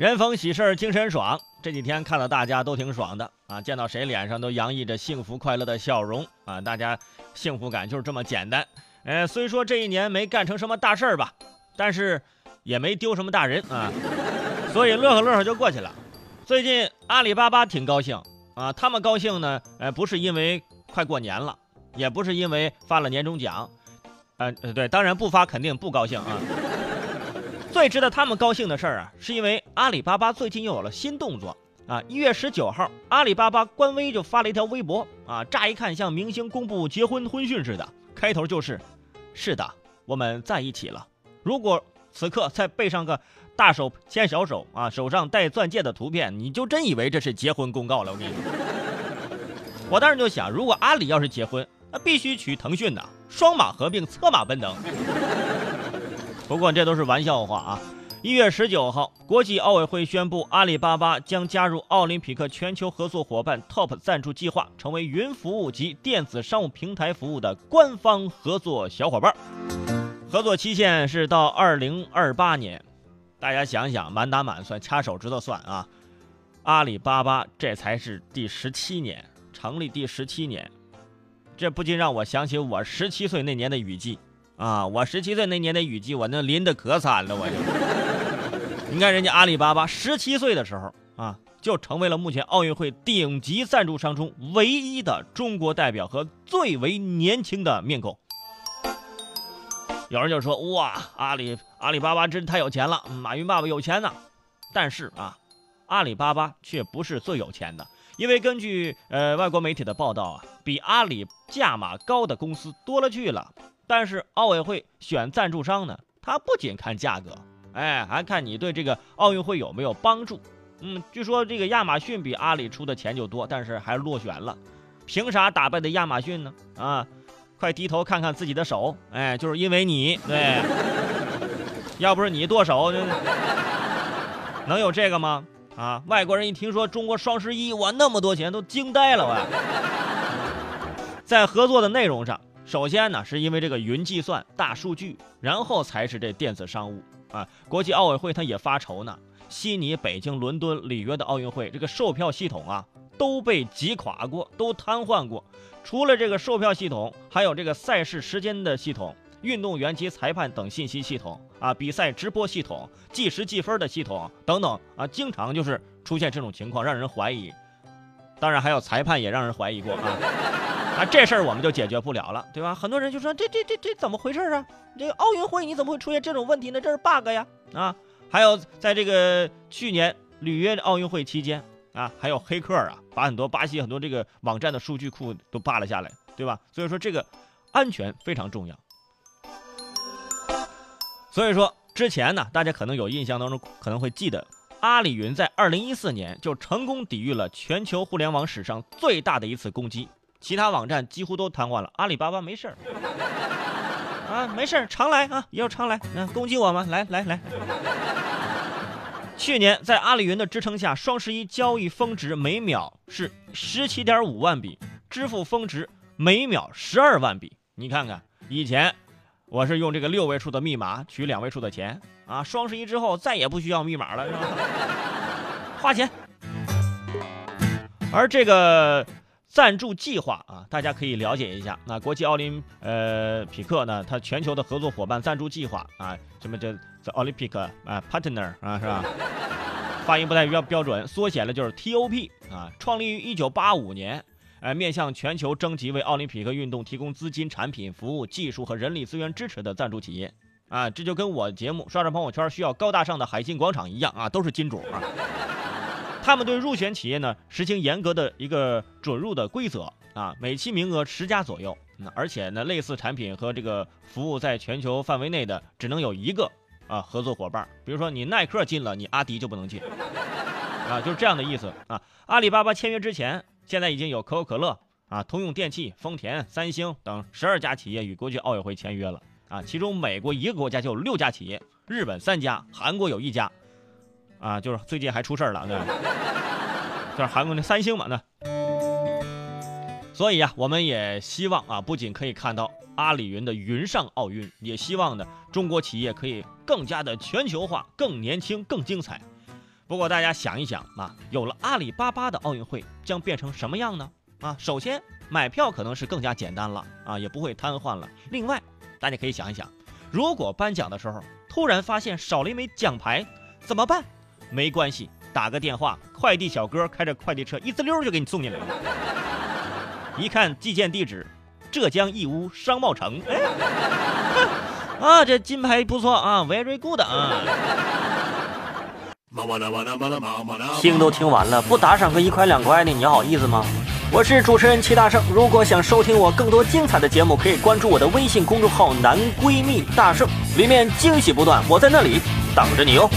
人逢喜事精神爽，这几天看到大家都挺爽的啊，见到谁脸上都洋溢着幸福快乐的笑容啊，大家幸福感就是这么简单。呃，虽说这一年没干成什么大事儿吧，但是也没丢什么大人啊，所以乐呵乐呵就过去了。最近阿里巴巴挺高兴啊，他们高兴呢，呃，不是因为快过年了，也不是因为发了年终奖，呃，对，当然不发肯定不高兴啊。最值得他们高兴的事儿啊，是因为阿里巴巴最近又有了新动作啊！一月十九号，阿里巴巴官微就发了一条微博啊，乍一看像明星公布结婚婚讯似的，开头就是：“是的，我们在一起了。”如果此刻再背上个大手牵小手啊，手上戴钻戒的图片，你就真以为这是结婚公告了。我跟你说，我当时就想，如果阿里要是结婚，那必须娶腾讯的，双马合并，策马奔腾。不过这都是玩笑话啊！一月十九号，国际奥委会宣布，阿里巴巴将加入奥林匹克全球合作伙伴 TOP 赞助计划，成为云服务及电子商务平台服务的官方合作小伙伴。合作期限是到二零二八年。大家想想，满打满算，掐手指头算啊，阿里巴巴这才是第十七年，成立第十七年，这不禁让我想起我十七岁那年的雨季。啊，我十七岁那年的雨季，我那淋的可惨了，我就。你看人家阿里巴巴十七岁的时候啊，就成为了目前奥运会顶级赞助商中唯一的中国代表和最为年轻的面孔。有人就说哇，阿里阿里巴巴真太有钱了，马云爸爸有钱呢。但是啊，阿里巴巴却不是最有钱的，因为根据呃外国媒体的报道啊，比阿里价码高的公司多了去了。但是奥委会选赞助商呢，他不仅看价格，哎，还看你对这个奥运会有没有帮助。嗯，据说这个亚马逊比阿里出的钱就多，但是还落选了。凭啥打败的亚马逊呢？啊，快低头看看自己的手，哎，就是因为你，对，要不是你剁手，能有这个吗？啊，外国人一听说中国双十一，哇，那么多钱都惊呆了，我。在合作的内容上。首先呢，是因为这个云计算、大数据，然后才是这电子商务啊。国际奥委会他也发愁呢，悉尼、北京、伦敦、里约的奥运会这个售票系统啊都被挤垮过，都瘫痪过。除了这个售票系统，还有这个赛事时间的系统、运动员及裁判等信息系统啊，比赛直播系统、计时计分的系统等等啊，经常就是出现这种情况，让人怀疑。当然，还有裁判也让人怀疑过啊。啊，这事儿我们就解决不了了，对吧？很多人就说这这这这怎么回事啊？这个奥运会你怎么会出现这种问题呢？这是 bug 呀！啊，还有在这个去年里约奥运会期间啊，还有黑客啊，把很多巴西很多这个网站的数据库都扒了下来，对吧？所以说这个安全非常重要。所以说之前呢，大家可能有印象当中可能会记得，阿里云在二零一四年就成功抵御了全球互联网史上最大的一次攻击。其他网站几乎都瘫痪了，阿里巴巴没事儿啊，没事儿，常来啊，以后常来，嗯，攻击我们，来来来。去年在阿里云的支撑下，双十一交易峰值每秒是十七点五万笔，支付峰值每秒十二万笔。你看看，以前我是用这个六位数的密码取两位数的钱啊，双十一之后再也不需要密码了，是吧？花钱，而这个。赞助计划啊，大家可以了解一下。那国际奥林呃匹克呢，它全球的合作伙伴赞助计划啊，什么叫 The Olympic 啊 Partner 啊，是吧？发音不太标标准，缩写了就是 TOP 啊。创立于一九八五年，呃，面向全球征集为奥林匹克运动提供资金、产品、服务、技术和人力资源支持的赞助企业啊。这就跟我节目刷刷朋友圈需要高大上的海信广场一样啊，都是金主啊。他们对入选企业呢实行严格的一个准入的规则啊，每期名额十家左右，那而且呢类似产品和这个服务在全球范围内的只能有一个啊合作伙伴，比如说你耐克进了，你阿迪就不能进啊，就是这样的意思啊。阿里巴巴签约之前，现在已经有可口可乐啊、通用电气、丰田、三星等十二家企业与国际奥委会签约了啊，其中美国一个国家就有六家企业，日本三家，韩国有一家。啊，就是最近还出事儿了，对，就是韩国那三星嘛，那，所以啊，我们也希望啊，不仅可以看到阿里云的云上奥运，也希望呢，中国企业可以更加的全球化，更年轻，更精彩。不过大家想一想啊，有了阿里巴巴的奥运会将变成什么样呢？啊，首先买票可能是更加简单了啊，也不会瘫痪了。另外，大家可以想一想，如果颁奖的时候突然发现少了一枚奖牌，怎么办？没关系，打个电话，快递小哥开着快递车一滋溜就给你送进来了。一看寄件地址，浙江义乌商贸城。哎，啊，这金牌不错啊，very good 啊。听都听完了，不打赏个一块两块的，你好意思吗？我是主持人齐大圣，如果想收听我更多精彩的节目，可以关注我的微信公众号“男闺蜜大圣”，里面惊喜不断，我在那里等着你哦。